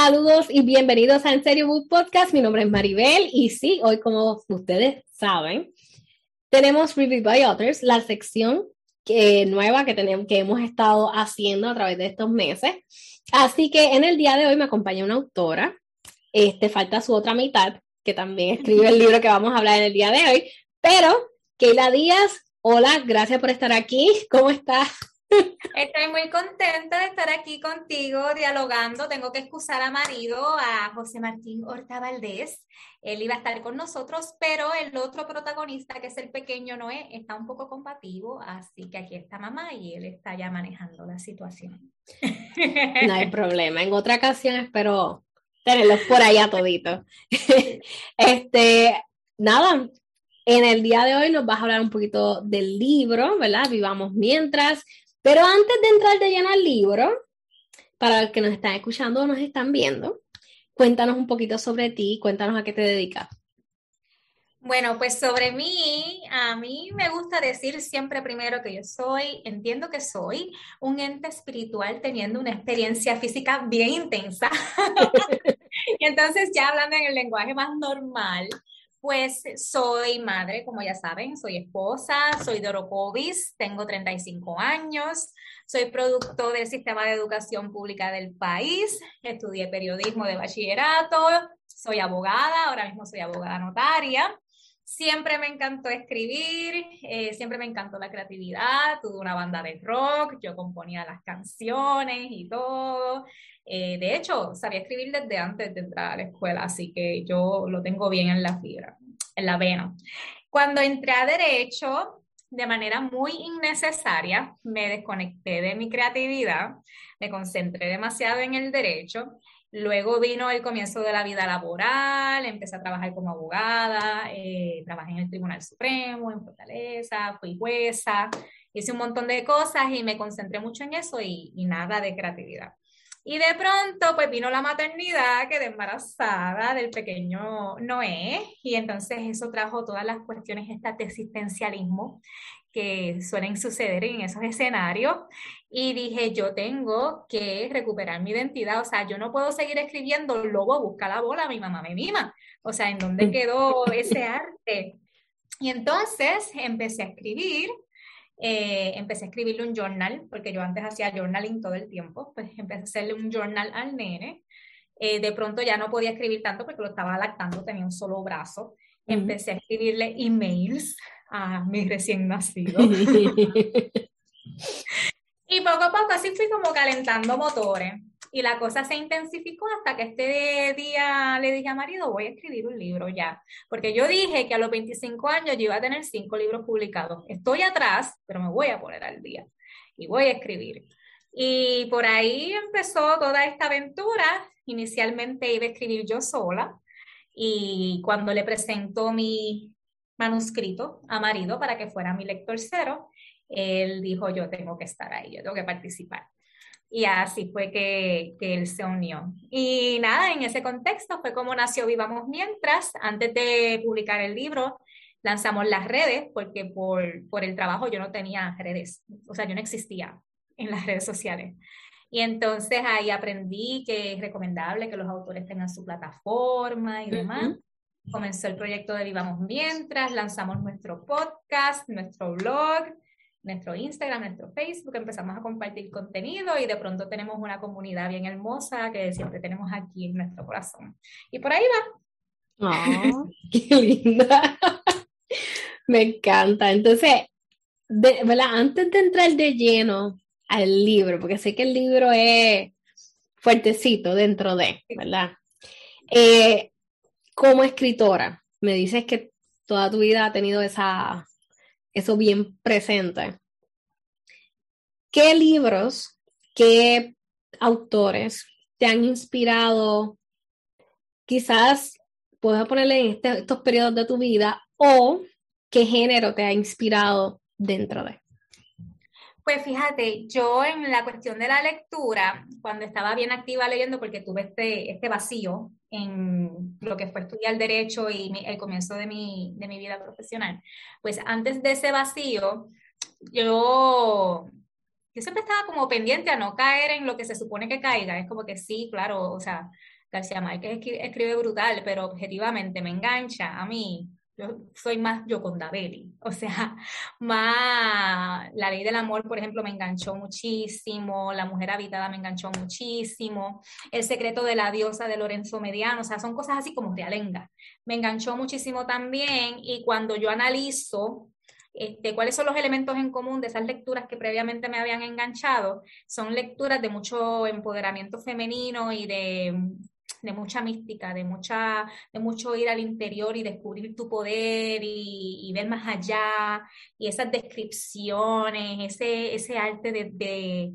Saludos y bienvenidos a En Serio Book Podcast. Mi nombre es Maribel y sí, hoy como ustedes saben, tenemos Review by Authors, la sección nueva que, tenemos, que hemos estado haciendo a través de estos meses. Así que en el día de hoy me acompaña una autora. Este, falta su otra mitad, que también escribe el libro que vamos a hablar en el día de hoy. Pero, Keila Díaz, hola, gracias por estar aquí. ¿Cómo estás? Estoy muy contenta de estar aquí contigo dialogando. Tengo que excusar a marido, a José Martín Horta Valdés. Él iba a estar con nosotros, pero el otro protagonista, que es el pequeño Noé, está un poco combativo, así que aquí está mamá y él está ya manejando la situación. No hay problema. En otra ocasión espero tenerlos por allá toditos. Este, nada, en el día de hoy nos vas a hablar un poquito del libro, ¿verdad? Vivamos mientras. Pero antes de entrar de lleno al libro, para los que nos están escuchando o nos están viendo, cuéntanos un poquito sobre ti, cuéntanos a qué te dedicas. Bueno, pues sobre mí, a mí me gusta decir siempre primero que yo soy, entiendo que soy un ente espiritual teniendo una experiencia física bien intensa. y entonces ya hablando en el lenguaje más normal, pues soy madre, como ya saben, soy esposa, soy de Orocovis, tengo 35 años, soy producto del sistema de educación pública del país, estudié periodismo de bachillerato, soy abogada, ahora mismo soy abogada notaria. Siempre me encantó escribir, eh, siempre me encantó la creatividad, tuve una banda de rock, yo componía las canciones y todo. Eh, de hecho, sabía escribir desde antes de entrar a la escuela, así que yo lo tengo bien en la fibra, en la vena. Cuando entré a Derecho, de manera muy innecesaria, me desconecté de mi creatividad, me concentré demasiado en el derecho. Luego vino el comienzo de la vida laboral, empecé a trabajar como abogada, eh, trabajé en el Tribunal Supremo, en Fortaleza, fui jueza, hice un montón de cosas y me concentré mucho en eso y nada de creatividad. Y de pronto, pues vino la maternidad, quedé embarazada del pequeño Noé, y entonces eso trajo todas las cuestiones de existencialismo que suelen suceder en esos escenarios. Y dije, yo tengo que recuperar mi identidad, o sea, yo no puedo seguir escribiendo Lobo busca la bola, mi mamá me mima. O sea, ¿en dónde quedó ese arte? Y entonces empecé a escribir eh, empecé a escribirle un journal, porque yo antes hacía journaling todo el tiempo, pues empecé a hacerle un journal al nene. Eh, de pronto ya no podía escribir tanto porque lo estaba lactando, tenía un solo brazo. Empecé a escribirle emails a mi recién nacido. y poco a poco así fui como calentando motores. Y la cosa se intensificó hasta que este día le dije a marido, voy a escribir un libro ya. Porque yo dije que a los 25 años yo iba a tener cinco libros publicados. Estoy atrás, pero me voy a poner al día. Y voy a escribir. Y por ahí empezó toda esta aventura. Inicialmente iba a escribir yo sola. Y cuando le presentó mi manuscrito a marido para que fuera mi lector cero, él dijo, yo tengo que estar ahí, yo tengo que participar. Y así fue que, que, él se unió. Y nada, en ese contexto fue como nació Vivamos Mientras. Antes de publicar el libro, lanzamos las redes, porque por, por el trabajo yo no tenía redes, o sea, yo no existía en las redes sociales. Y entonces ahí aprendí que es recomendable que los autores tengan su plataforma y demás. Comenzó el proyecto de Vivamos Mientras, lanzamos nuestro podcast, nuestro blog nuestro Instagram, nuestro Facebook, empezamos a compartir contenido y de pronto tenemos una comunidad bien hermosa que siempre tenemos aquí en nuestro corazón. Y por ahí va. Oh, ¡Qué linda! Me encanta. Entonces, antes de entrar de lleno al libro, porque sé que el libro es fuertecito dentro de, ¿verdad? Eh, como escritora, me dices que toda tu vida ha tenido esa eso bien presente. ¿Qué libros, qué autores te han inspirado? Quizás puedes ponerle en este, estos periodos de tu vida o qué género te ha inspirado dentro de. Pues fíjate, yo en la cuestión de la lectura, cuando estaba bien activa leyendo, porque tuve este, este vacío en lo que fue estudiar derecho y el comienzo de mi, de mi vida profesional, pues antes de ese vacío, yo, yo siempre estaba como pendiente a no caer en lo que se supone que caiga. Es como que sí, claro, o sea, García Márquez escribe brutal, pero objetivamente me engancha a mí yo soy más Yoconda Belli, o sea, más La Ley del Amor, por ejemplo, me enganchó muchísimo, La Mujer Habitada me enganchó muchísimo, El Secreto de la Diosa de Lorenzo Mediano, o sea, son cosas así como realenga. Me enganchó muchísimo también y cuando yo analizo este, cuáles son los elementos en común de esas lecturas que previamente me habían enganchado, son lecturas de mucho empoderamiento femenino y de de mucha mística, de, mucha, de mucho ir al interior y descubrir tu poder y, ver más allá, y esas descripciones, ese, ese arte de,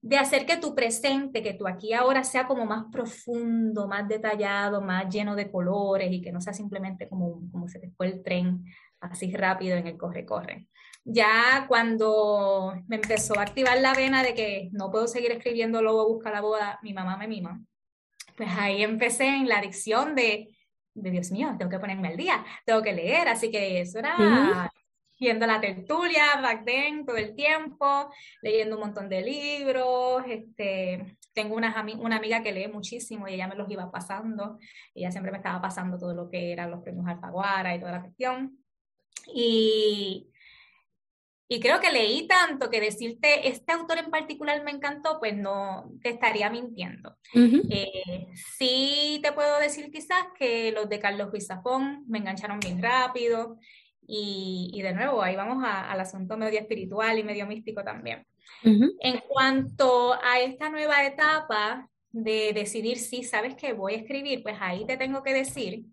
de, hacer que tu presente, que tu aquí ahora sea como más profundo, más detallado, más lleno de colores y que no sea simplemente como, como se te fue el tren así rápido en el corre-corre. Ya cuando me empezó a activar la vena de que no puedo seguir escribiendo Lobo busca la boda, mi mamá me mima pues ahí empecé en la adicción de, de Dios mío, tengo que ponerme al día, tengo que leer, así que eso era viendo la tertulia back then todo el tiempo, leyendo un montón de libros, este, tengo una, una amiga que lee muchísimo y ella me los iba pasando, ella siempre me estaba pasando todo lo que eran los premios Alfaguara y toda la cuestión. Y y creo que leí tanto que decirte este autor en particular me encantó, pues no te estaría mintiendo. Eh, sí te puedo decir quizás que los de Carlos Ruiz Zafón me engancharon bien rápido. Y, de nuevo, ahí vamos al asunto medio espiritual y medio místico también. En cuanto a esta nueva etapa de decidir si sabes que voy a escribir, pues ahí te tengo que decir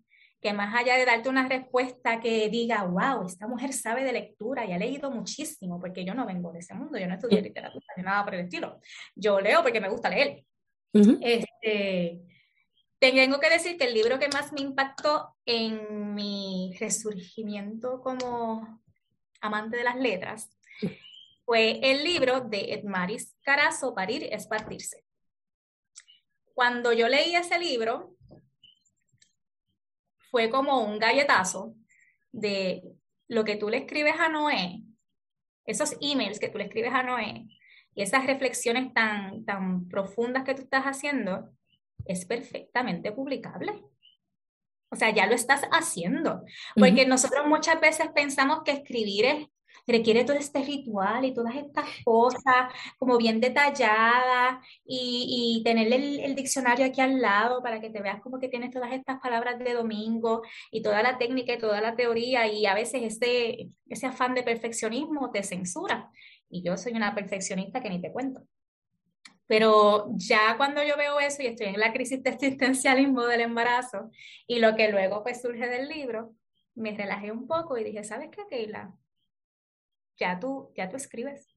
que más allá de darte una respuesta que diga, wow, esta mujer sabe de lectura y ha leído muchísimo, porque yo no vengo de ese mundo, yo no estudié literatura ni nada por el estilo. Yo leo porque me gusta leer. este, tengo que decir que el libro que más me impactó en mi resurgimiento como amante de las letras fue el libro de Edmaris Carazo, Parir es partirse. Cuando yo leí ese libro, fue como un galletazo de lo que tú le escribes a Noé, esos emails que tú le escribes a Noé y esas reflexiones tan, tan profundas que tú estás haciendo, es perfectamente publicable. O sea, ya lo estás haciendo. Porque nosotros muchas veces pensamos que escribir es requiere todo este ritual y todas estas cosas como bien detalladas y, y tener el, diccionario aquí al lado para que te veas como que tienes todas estas palabras de domingo y toda la técnica y toda la teoría y a veces ese, ese afán de perfeccionismo te censura. Y yo soy una perfeccionista que ni te cuento. Pero ya cuando yo veo eso y estoy en la crisis de existencialismo del embarazo y lo que luego pues surge del libro, me relajé un poco y dije, ¿sabes qué, Keila? Ya tú, ya tú escribes.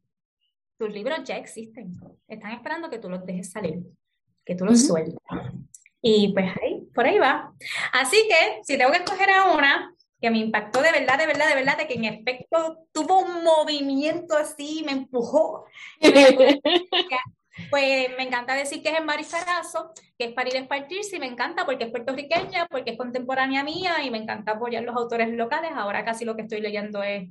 Tus libros ya existen. Están esperando que tú los dejes salir, que tú los sueltes. Y pues ahí, por ahí va. Así que, si tengo que escoger a una que me impactó de verdad, de verdad, de verdad, de que en efecto tuvo un movimiento así, me empujó. pues me encanta decir que es en Marisarazo, que es Parir es Partirse, y me encanta porque es puertorriqueña, porque es contemporánea mía, y me encanta apoyar los autores locales. Ahora casi lo que estoy leyendo es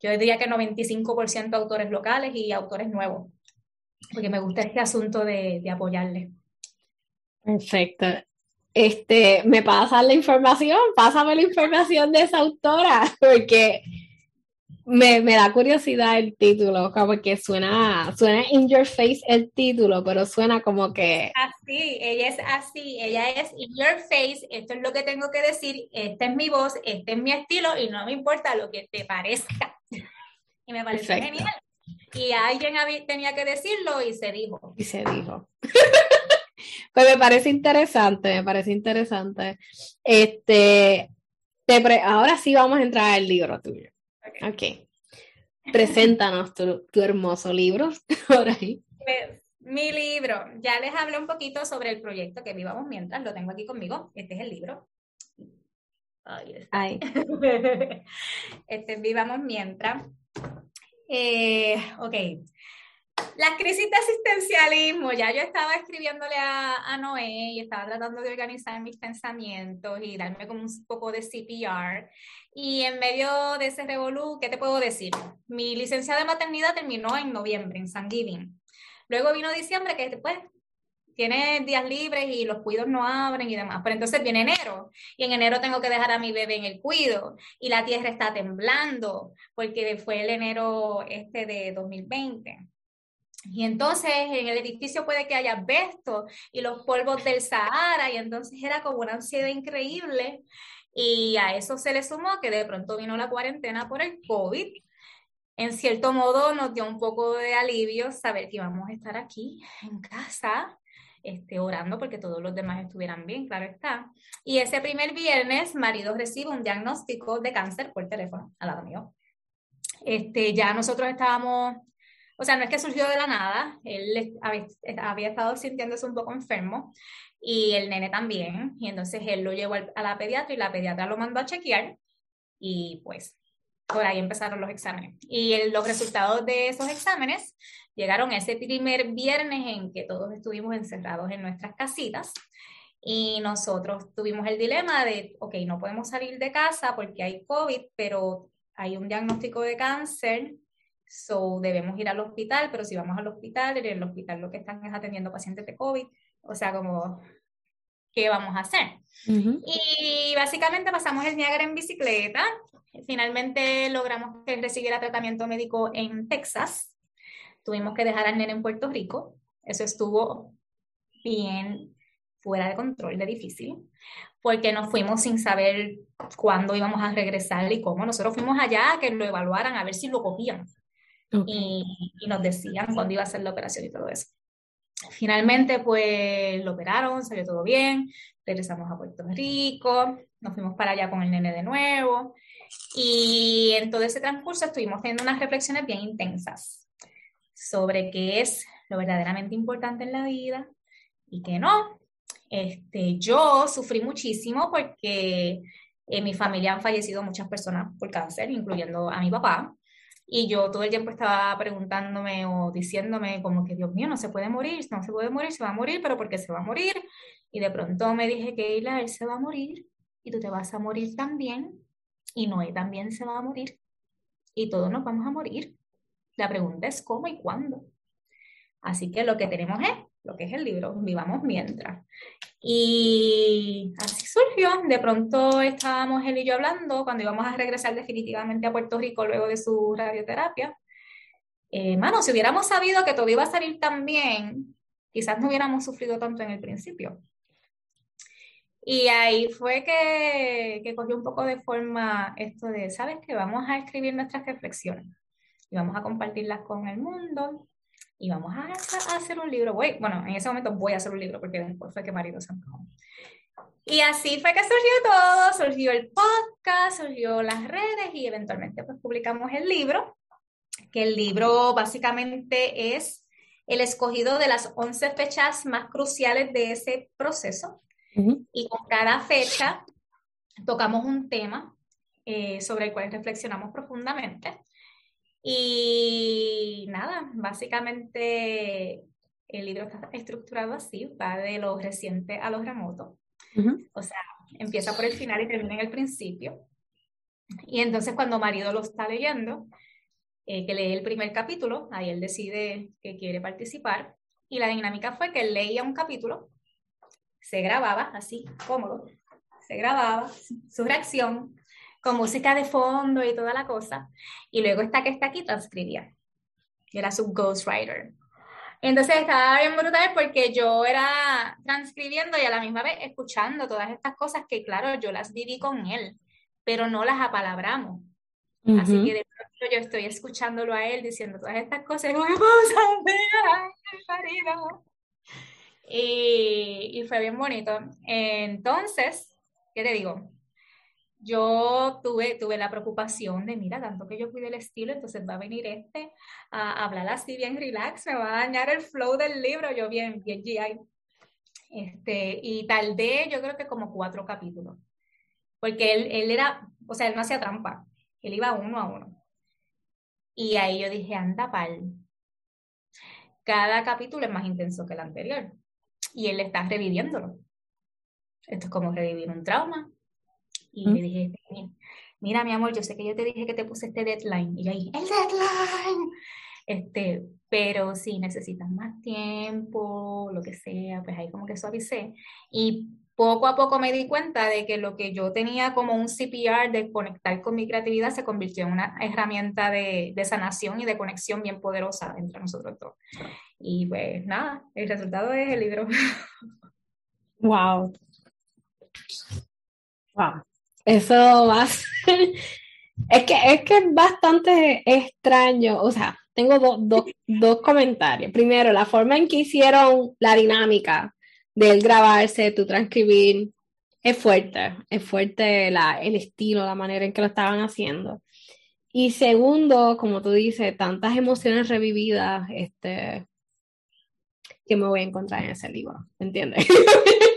yo diría que 95% autores locales y autores nuevos, porque me gusta este asunto de, de apoyarle. Perfecto. Este, ¿me pasa la información? Pásame la información de esa autora, porque me, me, da curiosidad el título, como que suena, suena in your face el título, pero suena como que... Así, ella es así, ella es in your face, esto es lo que tengo que decir, esta es mi voz, este es mi estilo y no me importa lo que te parezca. Y me pareció genial. Y alguien tenía que decirlo y se dijo. Y se dijo. pues me parece interesante, me parece interesante. Este, te ahora sí vamos a entrar al libro tuyo. Ok. Preséntanos tu, hermoso libro por ahí. Pues, Mi libro, ya les hablé un poquito sobre el proyecto que vivamos mientras, lo tengo aquí conmigo, este es el libro. Ay. este Vivamos mientras. Eh, ok, las crisis de asistencialismo, ya yo estaba escribiéndole a, a, Noé y estaba tratando de organizar mis pensamientos y darme como un poco de CPR. Y en medio de ese revolú, ¿qué te puedo decir? Mi licencia de maternidad terminó en noviembre, en San Giving. Luego vino diciembre, que después tiene días libres y los cuidos no abren y demás. Pero entonces viene enero y en enero tengo que dejar a mi bebé en el cuido y la tierra está temblando porque fue el enero este de 2020. Y entonces en el edificio puede que haya asbesto y los polvos del Sahara, y entonces era como una ansiedad increíble. Y a eso se le sumó que de pronto vino la cuarentena por el COVID. En cierto modo nos dio un poco de alivio saber que íbamos a estar aquí en casa, este, orando porque todos los demás estuvieran bien, claro está. Y ese primer viernes, marido recibe un diagnóstico de cáncer por teléfono al lado mío. Este, ya nosotros estábamos o sea, no es que surgió de la nada, él había, estado sintiéndose un poco enfermo y el nene también, y entonces él lo llevó a la pediatra y la pediatra lo mandó a chequear y pues por ahí empezaron los exámenes. Y los resultados de esos exámenes llegaron ese primer viernes en que todos estuvimos encerrados en nuestras casitas y nosotros tuvimos el dilema de, ok, no podemos salir de casa porque hay COVID, pero hay un diagnóstico de cáncer So, debemos ir al hospital, pero si vamos al hospital, en el hospital lo que están es atendiendo pacientes de COVID, o sea, como, ¿qué vamos a hacer? Y básicamente pasamos el Niágara en bicicleta, finalmente logramos que recibiera tratamiento médico en Texas, tuvimos que dejar al nene en Puerto Rico, eso estuvo bien fuera de control, de difícil, porque nos fuimos sin saber cuándo íbamos a regresar y cómo. Nosotros fuimos allá a que lo evaluaran, a ver si lo cogían. Y, nos decían cuándo iba a ser la operación y todo eso. Finalmente, pues lo operaron, salió todo bien, regresamos a Puerto Rico, nos fuimos para allá con el nene de nuevo. Y en todo ese transcurso estuvimos teniendo unas reflexiones bien intensas sobre qué es lo verdaderamente importante en la vida y qué no. Este, yo sufrí muchísimo porque en mi familia han fallecido muchas personas por cáncer, incluyendo a mi papá. Y yo todo el tiempo estaba preguntándome o diciéndome como que, Dios mío, no se puede morir, no se puede morir, se va a morir, pero ¿por qué se va a morir? Y de pronto me dije que él se va a morir y tú te vas a morir también y Noé también se va a morir y todos nos vamos a morir. La pregunta es cómo y cuándo. Así que lo que tenemos es lo que es el libro, Vivamos Mientras. Y así surgió, de pronto estábamos él y yo hablando cuando íbamos a regresar definitivamente a Puerto Rico luego de su radioterapia. Eh, mano, si hubiéramos sabido que todo iba a salir tan bien, quizás no hubiéramos sufrido tanto en el principio. Y ahí fue que, que cogió un poco de forma esto de, ¿sabes qué? Vamos a escribir nuestras reflexiones y vamos a compartirlas con el mundo y vamos a, hacer un libro. bueno, en ese momento voy a hacer un libro porque después fue que marido se Y así fue que surgió todo, surgió el podcast, surgió las redes y eventualmente pues publicamos el libro, que el libro básicamente es el escogido de las 11 fechas más cruciales de ese proceso. Y con cada fecha tocamos un tema eh, sobre el cual reflexionamos profundamente. Y nada, básicamente el libro está estructurado así, va de lo reciente a lo remoto. O sea, empieza por el final y termina en el principio. Y entonces cuando marido lo está leyendo, eh, que lee el primer capítulo, ahí él decide que quiere participar. Y la dinámica fue que él leía un capítulo, se grababa así, cómodo, se grababa su reacción, con música de fondo y toda la cosa. Y luego esta que está aquí transcribía. Era su ghostwriter. Entonces estaba bien brutal porque yo era transcribiendo y a la misma vez escuchando todas estas cosas que, claro, yo las viví con él, pero no las apalabramos. Así que de pronto yo estoy escuchándolo a él diciendo todas estas cosas, y, y fue bien bonito. Entonces, ¿qué te digo? Yo tuve, tuve la preocupación de, mira, tanto que yo cuide el estilo, entonces va a venir este a hablar así bien relax, me va a dañar el flow del libro, yo bien, bien GI. Este, y tardé, yo creo que como cuatro capítulos, porque él, él era, o sea, él no hacía trampa, él iba uno a uno. Y ahí yo dije, anda pal. Cada capítulo es más intenso que el anterior. Y él está reviviéndolo. Esto es como revivir un trauma. Y le dije, mira, mi amor, yo sé que yo te dije que te puse este deadline. Y yo ahí, el deadline. Este, pero si necesitas más tiempo, lo que sea, pues ahí como que suavicé. Y poco a poco me di cuenta de que lo que yo tenía como un CPR de conectar con mi creatividad se convirtió en una herramienta de, de sanación y de conexión bien poderosa entre nosotros dos. Y pues nada, el resultado es el libro. Wow. Wow. Eso va Es que, es que es bastante extraño. O sea, tengo dos comentarios. Primero, la forma en que hicieron la dinámica del grabarse, tu transcribir, es fuerte, es fuerte la, el estilo, la manera en que lo estaban haciendo. Y segundo, como tú dices, tantas emociones revividas, este, que me voy a encontrar en ese libro, ¿entiendes?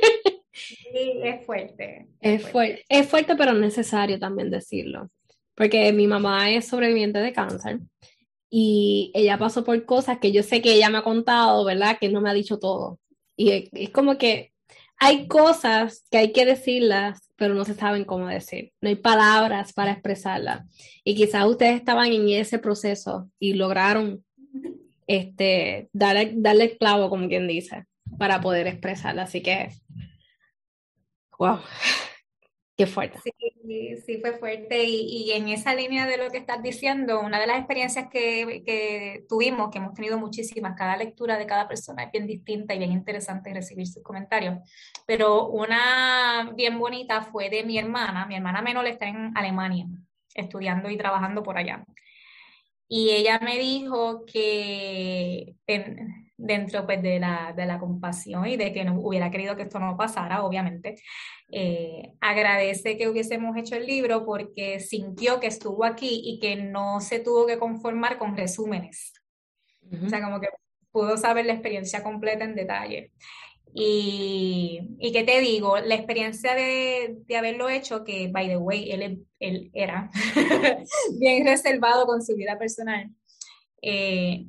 Sí, es fuerte. Es, fuerte. es fuerte, pero necesario también decirlo, porque mi mamá es sobreviviente de cáncer y ella pasó por cosas que yo sé que ella me ha contado, ¿verdad? Que no me ha dicho todo. Y es, como que hay cosas que hay que decirlas, pero no se saben cómo decir. No hay palabras para expresarlas. Y quizás ustedes estaban en ese proceso y lograron este, darle, darle clavo, como quien dice, para poder expresarla. Así que, wow. Qué fuerte. Sí, sí fue fuerte. Y, y, en esa línea de lo que estás diciendo, una de las experiencias que, que, tuvimos, que hemos tenido muchísimas, cada lectura de cada persona es bien distinta y bien interesante recibir sus comentarios. Pero una bien bonita fue de mi hermana. Mi hermana menor está en Alemania, estudiando y trabajando por allá. Y ella me dijo que dentro pues, de, la, de la compasión y de que no hubiera querido que esto no pasara, obviamente, eh, agradece que hubiésemos hecho el libro porque sintió que estuvo aquí y que no se tuvo que conformar con resúmenes. O sea, como que pudo saber la experiencia completa en detalle. Y, y qué te digo, la experiencia de, de, haberlo hecho, que by the way, él, él era bien reservado con su vida personal. Eh,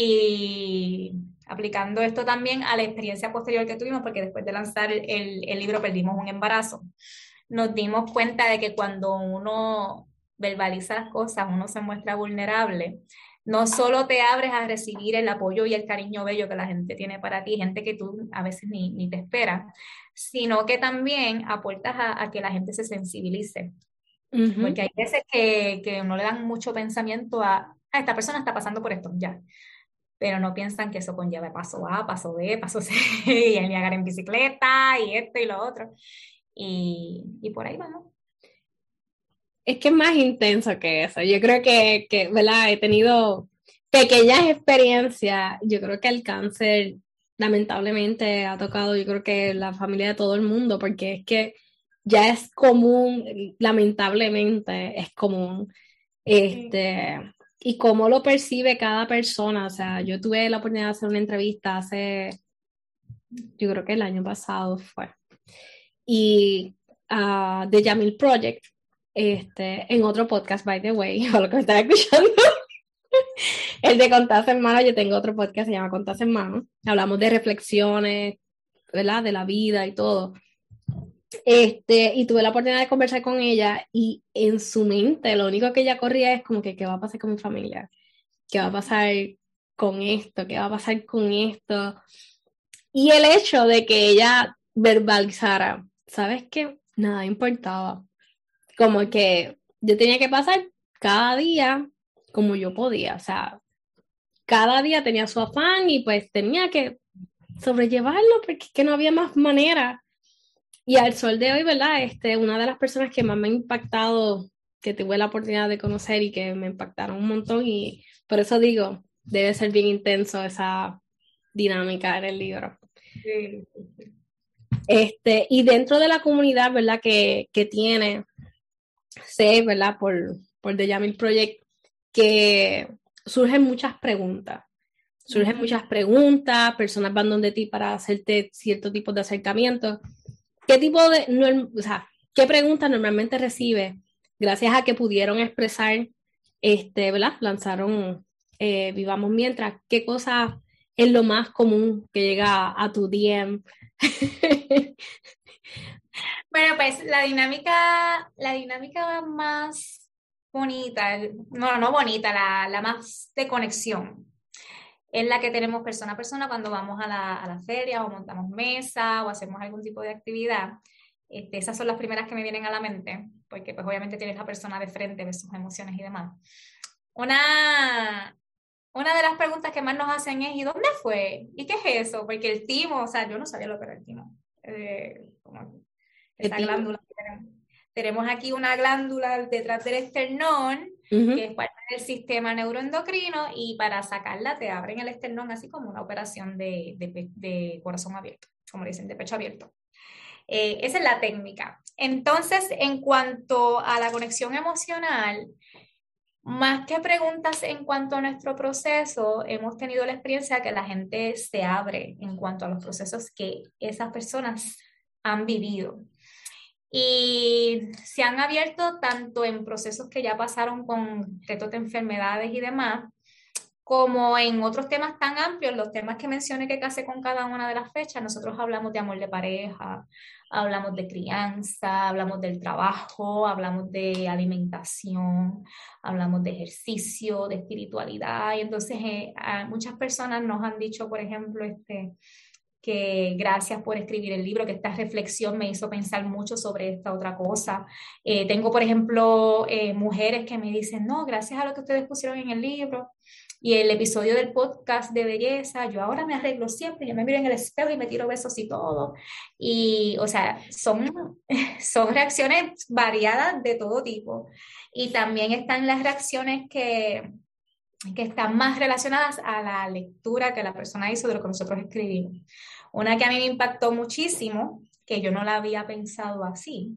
y aplicando esto también a la experiencia posterior que tuvimos, porque después de lanzar el, el libro perdimos un embarazo, nos dimos cuenta de que cuando uno verbaliza las cosas, uno se muestra vulnerable, no solo te abres a recibir el apoyo y el cariño bello que la gente tiene para ti, gente que tú a veces ni, ni te espera, sino que también aportas a, a que la gente se sensibilice. Porque hay veces que, que no le dan mucho pensamiento a, a, ah, esta persona está pasando por esto, ya pero no piensan que eso conlleva paso A, paso B, paso C, y el Niagara en bicicleta, y esto y lo otro. Y, y por ahí vamos. Es que es más intenso que eso. Yo creo que, que, ¿verdad? He tenido pequeñas experiencias. Yo creo que el cáncer lamentablemente ha tocado, yo creo que la familia de todo el mundo, porque es que ya es común, lamentablemente es común. Este, y cómo lo percibe cada persona. O sea, yo tuve la oportunidad de hacer una entrevista hace, yo creo que el año pasado fue, y uh, de Yamil Project, este, en otro podcast, by the way, o lo que me estaba escuchando. el de Contas Hermanos, yo tengo otro podcast, se llama Contas Hermanos. Hablamos de reflexiones, ¿verdad? De la vida y todo. Este, y tuve la oportunidad de conversar con ella y en su mente lo único que ella corría es como que, ¿qué va a pasar con mi familia? ¿Qué va a pasar con esto? ¿Qué va a pasar con esto? Y el hecho de que ella verbalizara, ¿sabes qué? Nada importaba. Como que yo tenía que pasar cada día como yo podía, o sea, cada día tenía su afán y pues tenía que sobrellevarlo porque que no había más manera y al sol de hoy, ¿verdad? Este, una de las personas que más me ha impactado, que tuve la oportunidad de conocer y que me impactaron un montón, y por eso digo, debe ser bien intenso esa dinámica en el libro. Este, y dentro de la comunidad, ¿verdad? Que, que tiene, sé, ¿verdad? Por, por The Yamil Project, que surgen muchas preguntas. Surgen muchas preguntas, personas van donde ti para hacerte cierto tipo de acercamiento. ¿Qué tipo de, o sea, qué preguntas normalmente recibe gracias a que pudieron expresar, este, ¿verdad? Lanzaron eh, Vivamos Mientras. ¿Qué cosa es lo más común que llega a tu DM? bueno, pues la dinámica, la dinámica más bonita, no, no bonita, la, la más de conexión, es la que tenemos persona a persona cuando vamos a la, a la feria o montamos mesa o hacemos algún tipo de actividad. Este, esas son las primeras que me vienen a la mente, porque pues obviamente tienes la persona de frente, ves sus emociones y demás. Una, una de las preguntas que más nos hacen es, ¿y dónde fue? ¿Y qué es eso? Porque el timo, o sea, yo no sabía lo que era el timo. Eh, esa glándula tenemos. aquí una glándula detrás del esternón, que es parte del sistema neuroendocrino, y para sacarla te abren el esternón así como una operación de, de, de corazón abierto, como dicen, de pecho abierto. Eh, esa es la técnica. Entonces, en cuanto a la conexión emocional, más que preguntas en cuanto a nuestro proceso, hemos tenido la experiencia que la gente se abre en cuanto a los procesos que esas personas han vivido. Y se han abierto tanto en procesos que ya pasaron con retos de enfermedades y demás, como en otros temas tan amplios, los temas que mencioné que casé con cada una de las fechas, nosotros hablamos de amor de pareja, hablamos de crianza, hablamos del trabajo, hablamos de alimentación, hablamos de ejercicio, de espiritualidad. Y entonces eh, muchas personas nos han dicho, por ejemplo, este, que gracias por escribir el libro, que esta reflexión me hizo pensar mucho sobre esta otra cosa. Eh, tengo, por ejemplo, eh, mujeres que me dicen, no, gracias a lo que ustedes pusieron en el libro, y el episodio del podcast de belleza, yo ahora me arreglo siempre, yo me miro en el espejo y me tiro besos y todo. Y, o sea, son, son reacciones variadas de todo tipo. Y también están las reacciones que, que están más relacionadas a la lectura que la persona hizo de lo que nosotros escribimos. Una que a mí me impactó muchísimo, que yo no la había pensado así,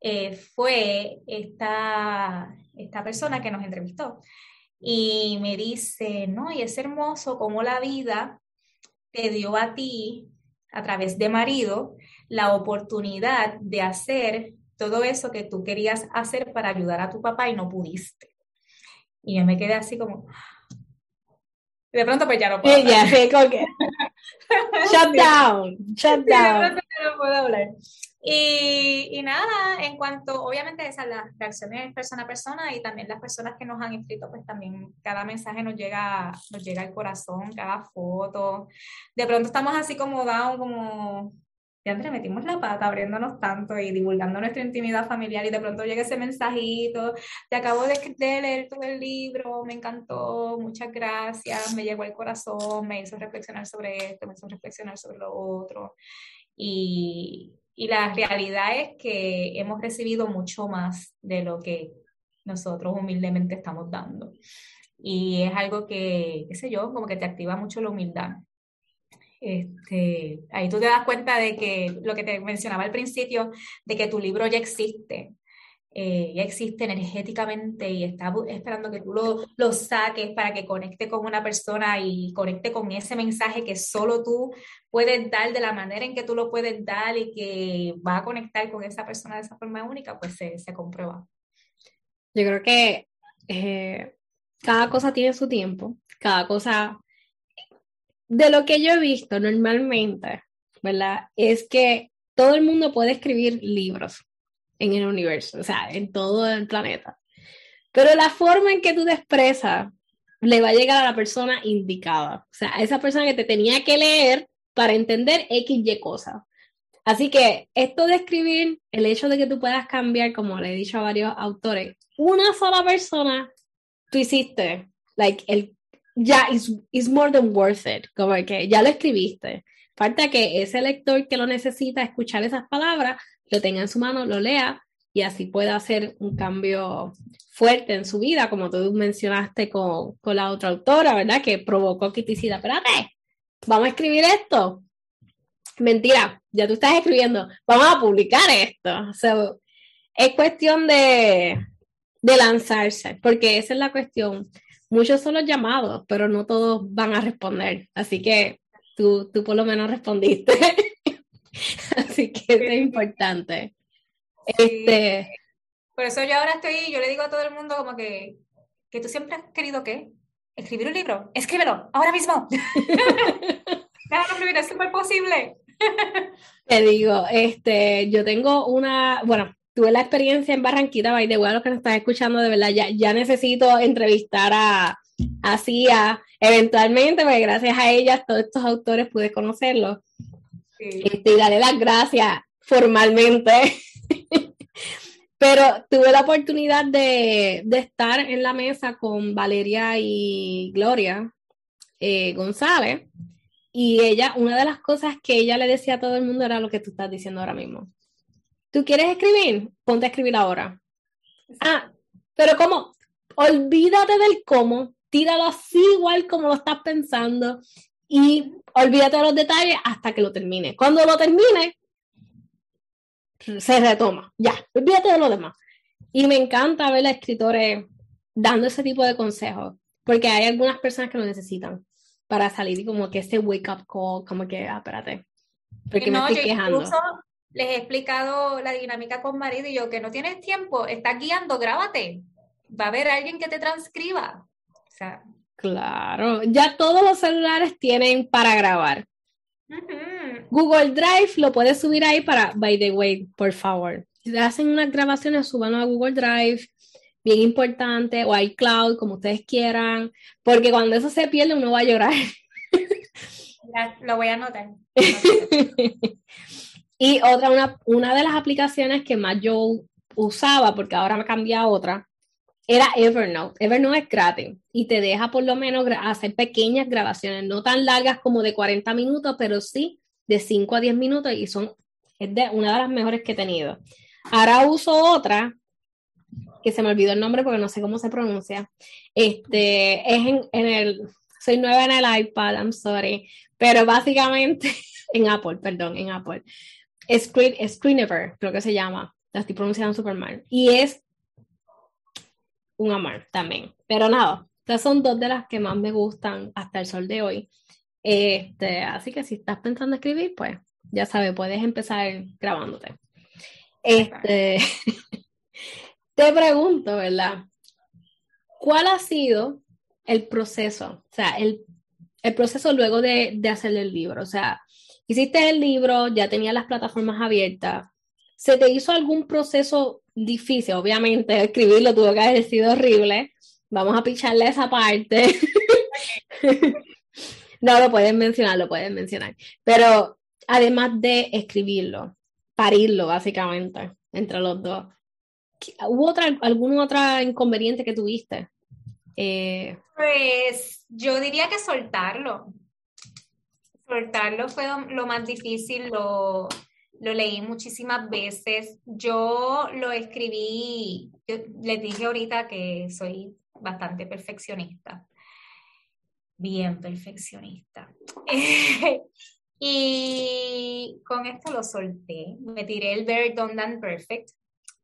eh, fue esta, esta persona que nos entrevistó y me dice, no, y es hermoso cómo la vida te dio a ti, a través de marido, la oportunidad de hacer todo eso que tú querías hacer para ayudar a tu papá y no pudiste. Y yo me quedé así como... De pronto pues ya no puedo. Hablar. shut down, shut down. no puedo hablar. Y, nada, en cuanto, obviamente esas las reacciones persona a persona y también las personas que nos han escrito, pues también cada mensaje nos llega, nos llega al corazón, cada foto. De pronto estamos así como down, como, ya entre metimos la pata abriéndonos tanto y divulgando nuestra intimidad familiar y de pronto llega ese mensajito, te acabo de, de leer todo el libro, me encantó, muchas gracias, me llegó al corazón, me hizo reflexionar sobre esto, me hizo reflexionar sobre lo otro. Y, y la realidad es que hemos recibido mucho más de lo que nosotros humildemente estamos dando. Y es algo que, qué sé yo, como que te activa mucho la humildad. Este, ahí tú te das cuenta de que lo que te mencionaba al principio, de que tu libro ya existe, eh, ya existe energéticamente y está esperando que tú lo, saques para que conecte con una persona y conecte con ese mensaje que solo tú puedes dar de la manera en que tú lo puedes dar y que va a conectar con esa persona de esa forma única, pues se, se comprueba. Yo creo que eh, cada cosa tiene su tiempo, cada cosa, de lo que yo he visto normalmente, ¿verdad? Es que todo el mundo puede escribir libros en el universo, o sea, en todo el planeta. Pero la forma en que tú te expresas le va a llegar a la persona indicada, o sea, a esa persona que te tenía que leer para entender X, Y cosas. Así que esto de escribir, el hecho de que tú puedas cambiar, como le he dicho a varios autores, una sola persona, tú hiciste, like, el, ya, is, is more than worth it, como que ya lo escribiste. Falta que ese lector que lo necesita escuchar esas palabras lo tenga en su mano, lo lea y así pueda hacer un cambio fuerte en su vida, como tú mencionaste con, con la otra autora, ¿verdad? Que provocó que te hiciera, espérate, vamos a escribir esto. Mentira, ya tú estás escribiendo, vamos a publicar esto. es cuestión de, de lanzarse, porque esa es la cuestión. Muchos son los llamados, pero no todos van a responder. Así que tú, tú por lo menos respondiste. Así que es importante. Este, por eso yo ahora estoy, yo le digo a todo el mundo como que, que tú siempre has querido qué? Escribir un libro. Escríbelo, ahora mismo. Déjalo escribir, es súper posible. Te digo, este, yo tengo una, bueno, tuve la experiencia en Barranquita, by the way, a los que nos están escuchando, de verdad, ya, ya necesito entrevistar a, a Cia, eventualmente, porque gracias a ellas, todos estos autores pude conocerlos. Este, y darle las gracias formalmente. Pero tuve la oportunidad de, de, estar en la mesa con Valeria y Gloria eh, González. Y ella, una de las cosas que ella le decía a todo el mundo era lo que tú estás diciendo ahora mismo. ¿Tú quieres escribir? Ponte a escribir ahora. Ah, pero ¿cómo? Olvídate del cómo, tíralo así igual como lo estás pensando y olvídate de los detalles hasta que lo termine. Cuando lo termine, se retoma. Ya, olvídate de lo demás. Y me encanta ver a escritores dando ese tipo de consejos, porque hay algunas personas que lo necesitan para salir y como que ese wake up call, como que, ah, espérate, porque me estoy quejando. Les he explicado la dinámica con marido y yo que no tienes tiempo, estás guiando, grábate. Va a haber alguien que te transcriba. O sea, Claro, ya todos los celulares tienen para grabar. Google Drive lo puedes subir ahí para, by the way, por favor. Si hacen unas grabaciones, súbanlo a Google Drive, bien importante, o iCloud, como ustedes quieran, porque cuando eso se pierde uno va a llorar. lo voy a anotar. y otra, una, una de las aplicaciones que más yo usaba, porque ahora me cambié a otra, era Evernote. Evernote es gratis y te deja por lo menos hacer pequeñas grabaciones, no tan largas como de 40 minutos, pero sí de 5 a 10 minutos y son es de una de las mejores que he tenido. Ahora uso otra que se me olvidó el nombre porque no sé cómo se pronuncia. Este es en, en el soy nueva en el iPad, I'm sorry, pero básicamente en Apple, perdón, en Apple. Screen, Screenever, creo que se llama. La estoy pronunciando súper mal. Y es un amor también. Pero nada, estas son dos de las que más me gustan hasta el sol de hoy. Este, así que si estás pensando escribir, pues ya sabes, puedes empezar grabándote. Este, te pregunto, ¿verdad? ¿Cuál ha sido el proceso? O sea, el, el proceso luego de, de hacer el libro. O sea, hiciste el libro, ya tenía las plataformas abiertas. ¿Se te hizo algún proceso difícil, obviamente, escribirlo tuvo que haber sido horrible. Vamos a picharle esa parte. no lo pueden mencionar, lo pueden mencionar. Pero además de escribirlo, parirlo, básicamente, entre los dos. ¿Hubo otra, algún otro inconveniente que tuviste? Eh, pues yo diría que soltarlo. Soltarlo fue lo más difícil, lo, leí muchísimas veces. Yo lo escribí, les dije ahorita que soy bastante perfeccionista, bien perfeccionista. y con esto lo solté, me tiré el very done done perfect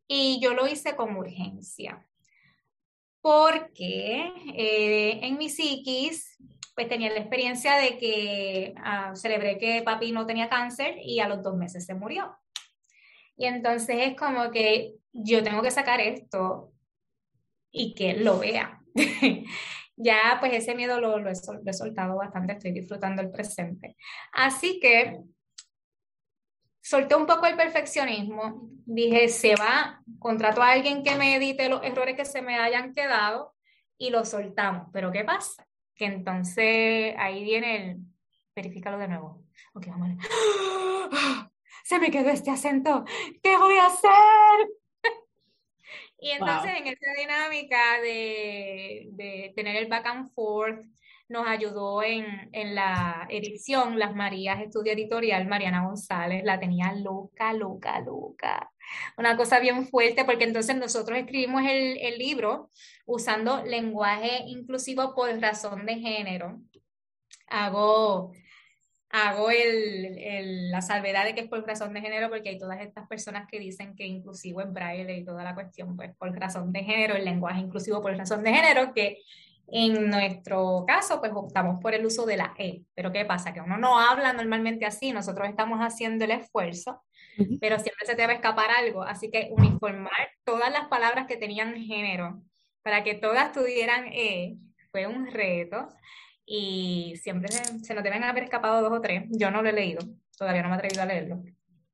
y yo lo hice con urgencia. Porque eh, en mi psiquis pues tenía la experiencia de que ah, celebré que papi no tenía cáncer y a los dos meses se murió. Y entonces es como que yo tengo que sacar esto y que lo vea. ya pues ese miedo lo, lo, he, soltado bastante, estoy disfrutando el presente. Así que solté un poco el perfeccionismo, dije, se va, contrato a alguien que me edite los errores que se me hayan quedado y lo soltamos. Pero ¿qué pasa? Que entonces ahí viene el, verifícalo de nuevo. Ok, vamos a ver. Se me quedó este acento. ¿Qué voy a hacer? y entonces en esta dinámica de, de, tener el back and forth, nos ayudó en, en, la edición Las Marías Estudio Editorial, Mariana González, la tenía loca, loca, loca. Una cosa bien fuerte, porque entonces nosotros escribimos el, libro usando lenguaje inclusivo por razón de género. Hago hago el, la salvedad de que es por razón de género, porque hay todas estas personas que dicen que inclusivo en braille y toda la cuestión, pues por razón de género, el lenguaje inclusivo por razón de género, que en nuestro caso, pues optamos por el uso de la E. Pero ¿qué pasa? Que uno no habla normalmente así, nosotros estamos haciendo el esfuerzo, pero siempre se te va a escapar algo. Así que uniformar todas las palabras que tenían género para que todas tuvieran E fue un reto y siempre se, nos deben haber escapado dos o tres. Yo no lo he leído, todavía no me he atrevido a leerlo.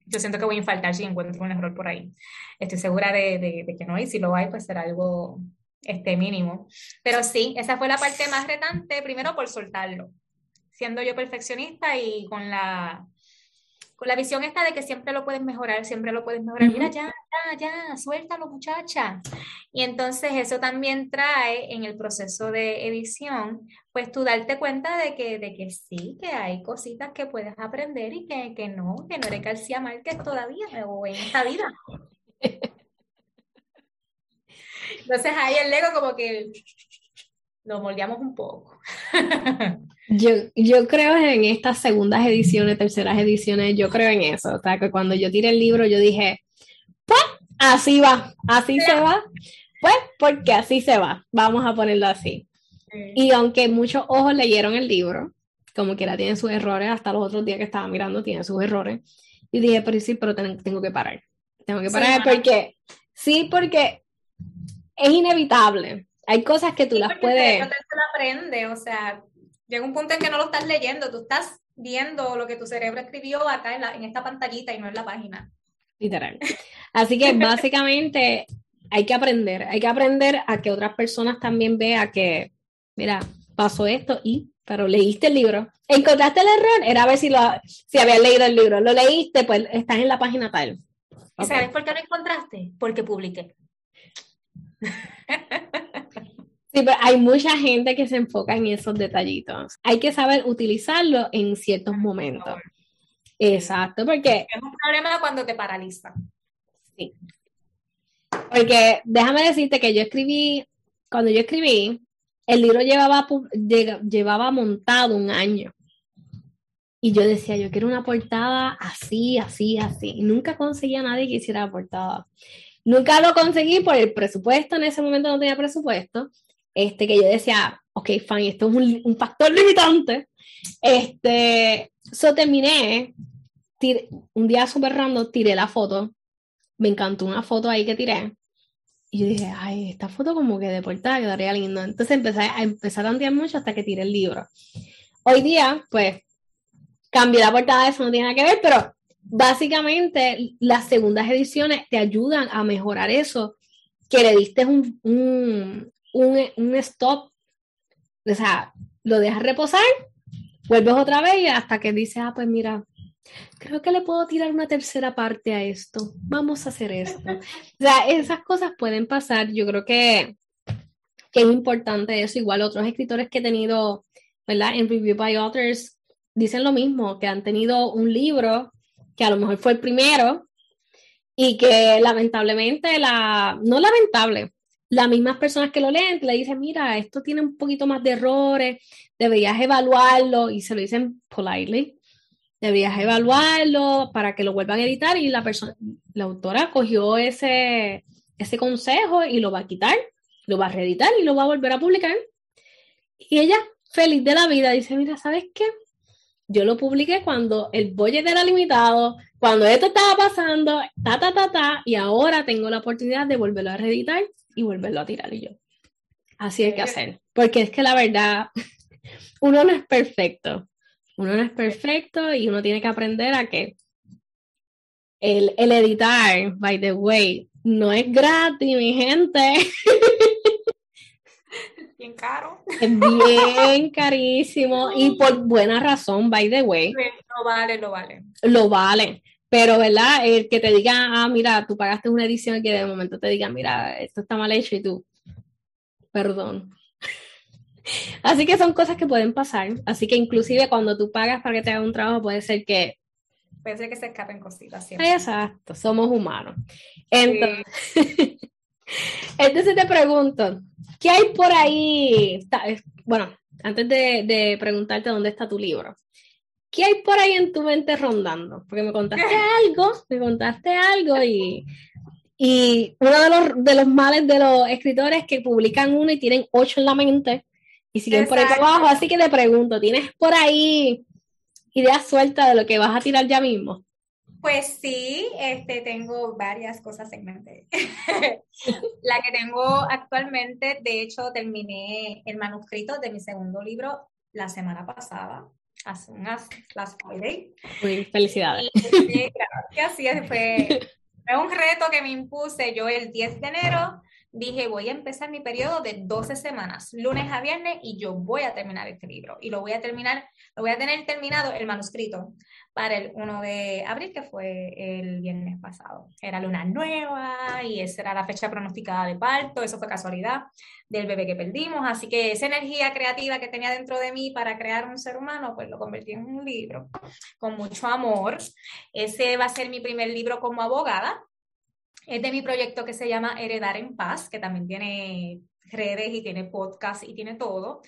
Yo siento que voy a infaltar si encuentro un error por ahí. Estoy segura de, que no hay, si lo hay, pues será algo este, mínimo. Pero sí, esa fue la parte más retante, primero por soltarlo, siendo yo perfeccionista y con la con la visión esta de que siempre lo puedes mejorar, siempre lo puedes mejorar. Mira, ya, ya, ya, suéltalo, muchacha. Y entonces eso también trae en el proceso de edición, pues tú darte cuenta de que, de que sí, que hay cositas que puedes aprender y que, que no, que no eres García Márquez todavía o en esta vida. Entonces ahí el Lego como que lo moldeamos un poco. Yo, yo creo en estas segundas ediciones, terceras ediciones, yo creo en eso. O sea, que cuando yo tiré el libro, yo dije, pues así va, así se va, pues porque así se va, vamos a ponerlo así. Y aunque muchos ojos leyeron el libro, como quiera tienen sus errores, hasta los otros días que estaba mirando tienen sus errores, y dije, pero sí, pero tengo que parar. Tengo que parar porque, sí, porque es inevitable. Hay cosas que tú las puedes... No te lo aprende, o sea, llega un punto en que no lo estás leyendo, tú estás viendo lo que tu cerebro escribió acá en, la, en esta pantallita y no en la página. Literal. Así que básicamente hay que aprender, hay que aprender a que otras personas también vean que, mira, pasó esto y, pero leíste el libro. ¿Encontraste el error? Era a ver si, lo, si habías leído el libro. Lo leíste, pues estás en la página tal. ¿Sabes por qué lo encontraste? Porque publiqué. Sí, pero hay mucha gente que se enfoca en esos detallitos. Hay que saber utilizarlo en ciertos momentos. Exacto, porque... Es un problema cuando te paraliza. Sí. Porque déjame decirte que yo escribí, cuando yo escribí, el libro llevaba, llevaba montado un año. Y yo decía, yo quiero una portada así, así, así. Y nunca conseguía a nadie que hiciera la portada. Nunca lo conseguí por el presupuesto, en ese momento no tenía presupuesto este, que yo decía, ok, fine, esto es un, factor limitante. Este, so terminé, un día súper random, tiré la foto, me encantó una foto ahí que tiré, y yo dije, ay, esta foto como que de portada quedaría lindo. Entonces empecé a, empezar a tantear mucho hasta que tiré el libro. Hoy día, pues, cambié la portada, eso no tiene nada que ver, pero básicamente las segundas ediciones te ayudan a mejorar eso, que le diste un, un, stop, o sea, lo dejas reposar, vuelves otra vez hasta que dices, ah, pues mira, creo que le puedo tirar una tercera parte a esto, vamos a hacer esto. O sea, esas cosas pueden pasar, yo creo que, que es importante eso, igual otros escritores que he tenido, ¿verdad? En Review by Authors dicen lo mismo, que han tenido un libro que a lo mejor fue el primero y que lamentablemente la, no lamentable, las mismas personas que lo leen le dicen, mira, esto tiene un poquito más de errores, deberías evaluarlo, y se lo dicen politely, deberías evaluarlo para que lo vuelvan a editar, y la persona, la autora cogió ese, ese consejo y lo va a quitar, lo va a reeditar y lo va a volver a publicar. Y ella, feliz de la vida, dice, mira, ¿sabes qué? Yo lo publiqué cuando el budget era limitado, cuando esto estaba pasando, ta, ta, ta, ta, y ahora tengo la oportunidad de volverlo a reeditar y volverlo a tirar y yo. Así hay que hacer, porque es que la verdad, uno no es perfecto, uno no es perfecto y uno tiene que aprender a que el, el editar, by the way, no es gratis, mi gente. Bien caro. Es bien carísimo y por buena razón, by the way. Lo vale, lo vale. Lo vale. Pero, ¿verdad? El que te diga, ah, mira, tú pagaste una edición y que de momento te diga, mira, esto está mal hecho y tú, perdón. Así que son cosas que pueden pasar. Así que inclusive cuando tú pagas para que te haga un trabajo, puede ser que... Puede ser que se escapen cositas. Siempre. Exacto, somos humanos. Entonces, entonces te pregunto, ¿qué hay por ahí? Bueno, antes de, de preguntarte dónde está tu libro, ¿qué hay por ahí en tu mente rondando? Porque me contaste algo, me contaste algo y, y uno de los, de los males de los escritores es que publican uno y tienen ocho en la mente y siguen por ahí para abajo. Así que te pregunto, ¿tienes por ahí ideas sueltas de lo que vas a tirar ya mismo? Pues sí, este, tengo varias cosas en mente. la que tengo actualmente, de hecho, terminé el manuscrito de mi segundo libro la semana pasada, hace unas last Friday. Muy felicidades. Y, así fue, fue un reto que me impuse yo el 10 de enero dije, voy a empezar mi periodo de 12 semanas, lunes a viernes, y yo voy a terminar este libro. Y lo voy a terminar, lo voy a tener terminado el manuscrito para el 1 de abril, que fue el viernes pasado. Era luna nueva y esa era la fecha pronosticada de parto, eso fue casualidad del bebé que perdimos. Así que esa energía creativa que tenía dentro de mí para crear un ser humano, pues lo convertí en un libro con mucho amor. Ese va a ser mi primer libro como abogada es de mi proyecto que se llama Heredar en Paz, que también tiene redes y tiene podcast y tiene todo.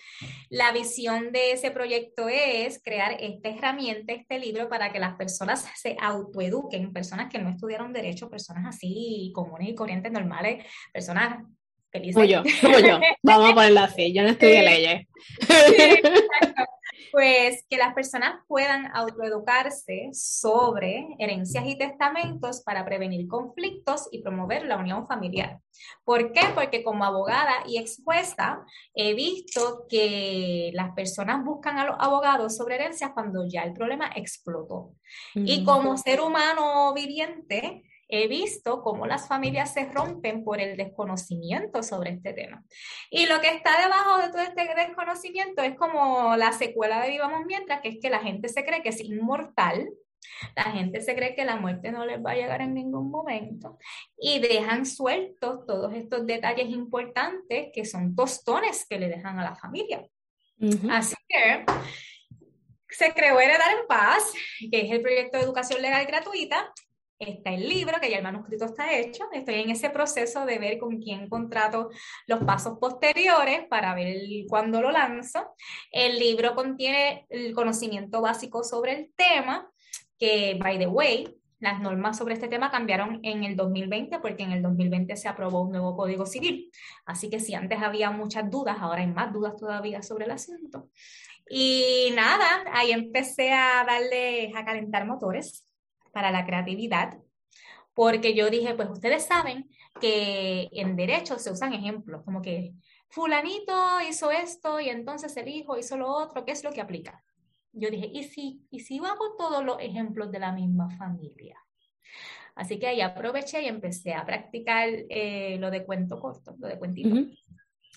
La visión de ese proyecto es crear esta herramienta, este libro, para que las personas se autoeduquen, personas que no estudiaron derecho, personas así comunes y corrientes normales, personas felices. Como yo, como yo. Vamos a ponerlo así, yo no estudié leyes. Sí, pues que las personas puedan autoeducarse sobre herencias y testamentos para prevenir conflictos y promover la unión familiar. ¿Por qué? Porque como abogada y ex jueza he visto que las personas buscan a los abogados sobre herencias cuando ya el problema explotó. Y como ser humano viviente, he visto cómo las familias se rompen por el desconocimiento sobre este tema. Y lo que está debajo de todo este desconocimiento es como la secuela de Vivamos Mientras, que es que la gente se cree que es inmortal, la gente se cree que la muerte no les va a llegar en ningún momento y dejan sueltos todos estos detalles importantes que son tostones que le dejan a la familia. Así que se creó Heredar en Paz, que es el proyecto de educación legal gratuita, está el libro, que ya el manuscrito está hecho. Estoy en ese proceso de ver con quién contrato los pasos posteriores para ver cuándo lo lanzo. El libro contiene el conocimiento básico sobre el tema, que, by the way, las normas sobre este tema cambiaron en el 2020 porque en el 2020 se aprobó un nuevo código civil. Así que si antes había muchas dudas, ahora hay más dudas todavía sobre el asunto. Y nada, ahí empecé a darle a calentar motores para la creatividad, porque yo dije, pues ustedes saben que en derecho se usan ejemplos, como que fulanito hizo esto y entonces el hijo hizo lo otro, ¿qué es lo que aplica? Yo dije, ¿y si, y si hago todos los ejemplos de la misma familia? Así que ahí aproveché y empecé a practicar eh, lo de cuento corto, lo de cuentito.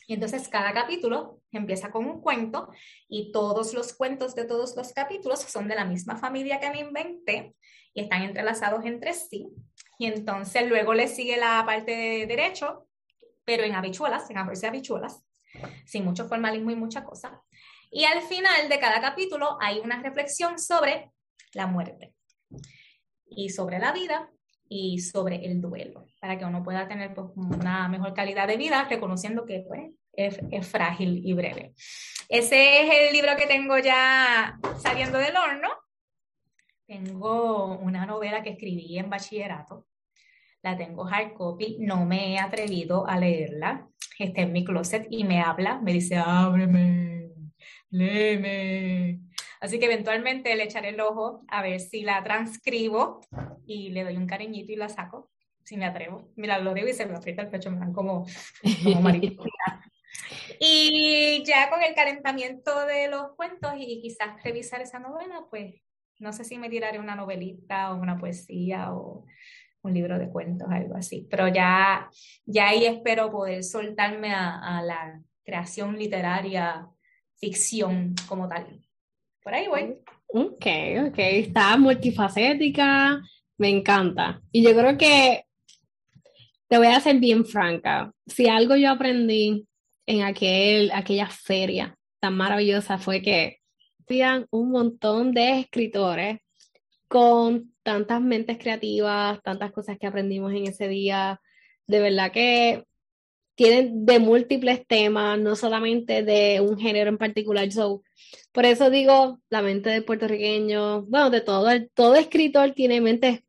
Y entonces cada capítulo empieza con un cuento y todos los cuentos de todos los capítulos son de la misma familia que me inventé y están entrelazados entre sí. Y entonces luego le sigue la parte de derecho, pero en habichuelas, en de habichuelas, sin mucho formalismo y mucha cosa. Y al final de cada capítulo hay una reflexión sobre la muerte y sobre la vida y sobre el duelo, para que uno pueda tener pues, una mejor calidad de vida, reconociendo que pues, es, es, frágil y breve. Ese es el libro que tengo ya saliendo del horno tengo una novela que escribí en bachillerato. La tengo hard copy. No me he atrevido a leerla. Está en mi closet y me habla. Me dice, ábreme, léeme. Así que eventualmente le echaré el ojo a ver si la transcribo y le doy un cariñito y la saco, si me atrevo. Mira, lo digo y se me aprieta el pecho, me dan como, como Y ya con el calentamiento de los cuentos y quizás revisar esa novela, pues no sé si me tiraré una novelita o una poesía o un libro de cuentos, algo así. Pero ya, ya ahí espero poder soltarme a, la creación literaria, ficción como tal. Por ahí voy. Ok, ok. Está multifacética, me encanta. Y yo creo que te voy a ser bien franca. Si algo yo aprendí en aquel, aquella feria tan maravillosa fue que un montón de escritores con tantas mentes creativas, tantas cosas que aprendimos en ese día. De verdad que tienen de múltiples temas, no solamente de un género en particular. por eso digo, la mente del puertorriqueño, bueno, de todo, todo escritor tiene mentes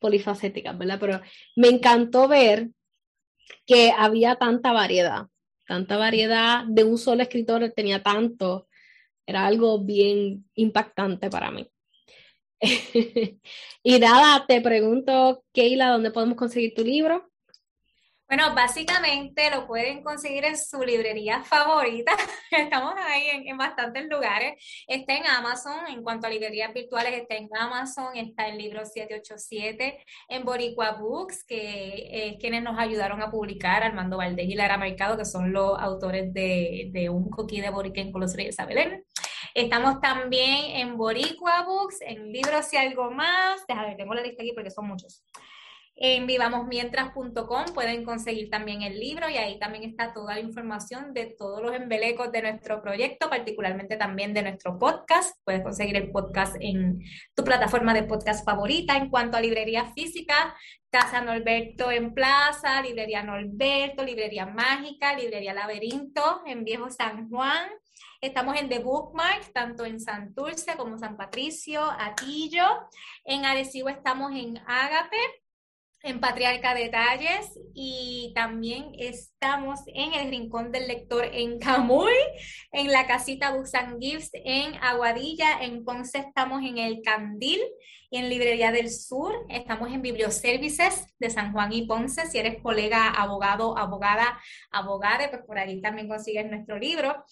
polifacéticas, ¿verdad? Pero me encantó ver que había tanta variedad, tanta variedad de un solo escritor, tenía tanto, era algo bien impactante para mí. y nada, te pregunto, Keila, ¿dónde podemos conseguir tu libro? Bueno, básicamente lo pueden conseguir en su librería favorita. Estamos ahí en, bastantes lugares. Está en Amazon, en cuanto a librerías virtuales, está en Amazon, está en Libro 787, en Boricua Books, que es quienes nos ayudaron a publicar, Armando Valdés y Lara Mercado, que son los autores de, Un Coquí de Boriquén con los Reyes Belén. Estamos también en Boricua Books, en Libros y algo más. Déjame, tengo la lista aquí porque son muchos. En vivamosmientras.com pueden conseguir también el libro y ahí también está toda la información de todos los embelecos de nuestro proyecto, particularmente también de nuestro podcast. Puedes conseguir el podcast en tu plataforma de podcast favorita. En cuanto a librería física, Casa Norberto en Plaza, Librería Norberto, Librería Mágica, Librería Laberinto en Viejo San Juan. Estamos en The Bookmark, tanto en Santurce como San Patricio, Atillo. En Arecibo estamos en Ágape en Patriarca Detalles y también estamos en el Rincón del Lector en Camuy, en la casita Books and Gifts en Aguadilla, en Ponce estamos en El Candil y en Librería del Sur, estamos en Biblioservices de San Juan y Ponce, si eres colega, abogado, abogada, abogada, pues por ahí también consigues nuestro libro.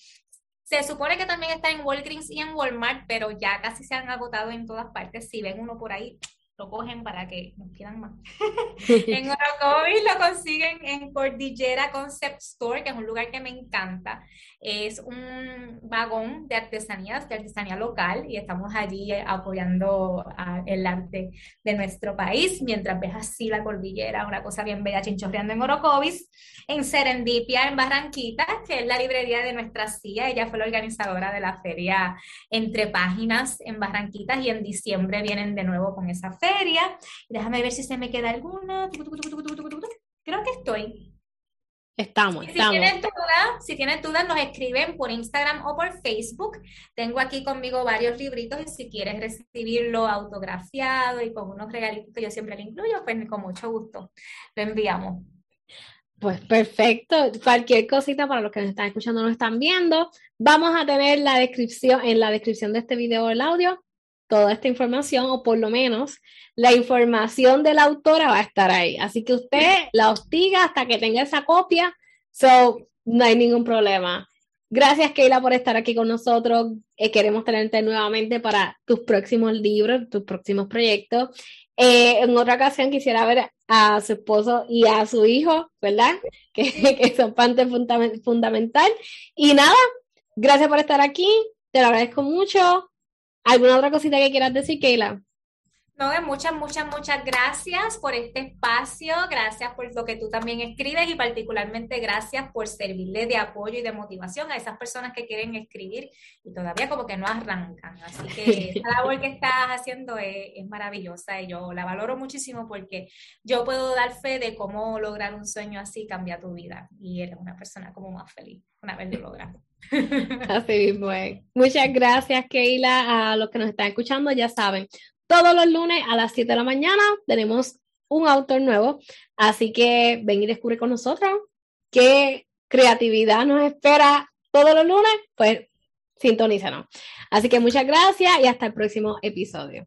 Se supone que también está en Walgreens y en Walmart, pero ya casi se han agotado en todas partes. Si ven uno por ahí, lo cogen para que nos quieran más. en Orocovis lo consiguen en Cordillera Concept Store, que es un lugar que me encanta. Es un vagón de artesanías, de artesanía local, y estamos allí apoyando el arte de nuestro país, mientras ves así la cordillera, una cosa bien bella chinchorreando en Orocovis. En Serendipia, en Barranquita, que es la librería de nuestra CIA, ella fue la organizadora de la feria Entre Páginas en Barranquitas, y en diciembre vienen de nuevo con esa feria Déjame ver si se me queda alguna. Creo que estoy. Estamos, si Tienen dudas, si tienen dudas, nos escriben por Instagram o por Facebook. Tengo aquí conmigo varios libritos y si quieres recibirlo autografiado y con unos regalitos que yo siempre le incluyo, pues con mucho gusto lo enviamos. Pues perfecto. Cualquier cosita para los que nos están escuchando, nos están viendo. Vamos a tener la descripción en la descripción de este video el audio toda esta información, o por lo menos la información de la autora va a estar ahí. Así que usted la hostiga hasta que tenga esa copia, so no hay ningún problema. Gracias, Keila, por estar aquí con nosotros. Eh, queremos tenerte nuevamente para tus próximos libros, tus próximos proyectos. Eh, en otra ocasión quisiera ver a su esposo y a su hijo, ¿verdad? Que, que son parte fundamental. Y nada, gracias por estar aquí. Te lo agradezco mucho. ¿Alguna otra cosita que quieras decir, Keila? No, de muchas, muchas, muchas gracias por este espacio, gracias por lo que tú también escribes y particularmente gracias por servirle de apoyo y de motivación a esas personas que quieren escribir y todavía como que no arrancan. Así que la labor que estás haciendo es, es, maravillosa y yo la valoro muchísimo porque yo puedo dar fe de cómo lograr un sueño así cambia tu vida y eres una persona como más feliz una vez lo logrado. Así mismo es. Muchas gracias, Keila. A los que nos están escuchando, ya saben, todos los lunes a las 7 de la mañana tenemos un autor nuevo. Así que ven y descubre con nosotros qué creatividad nos espera todos los lunes. Pues sintonízanos. Así que muchas gracias y hasta el próximo episodio.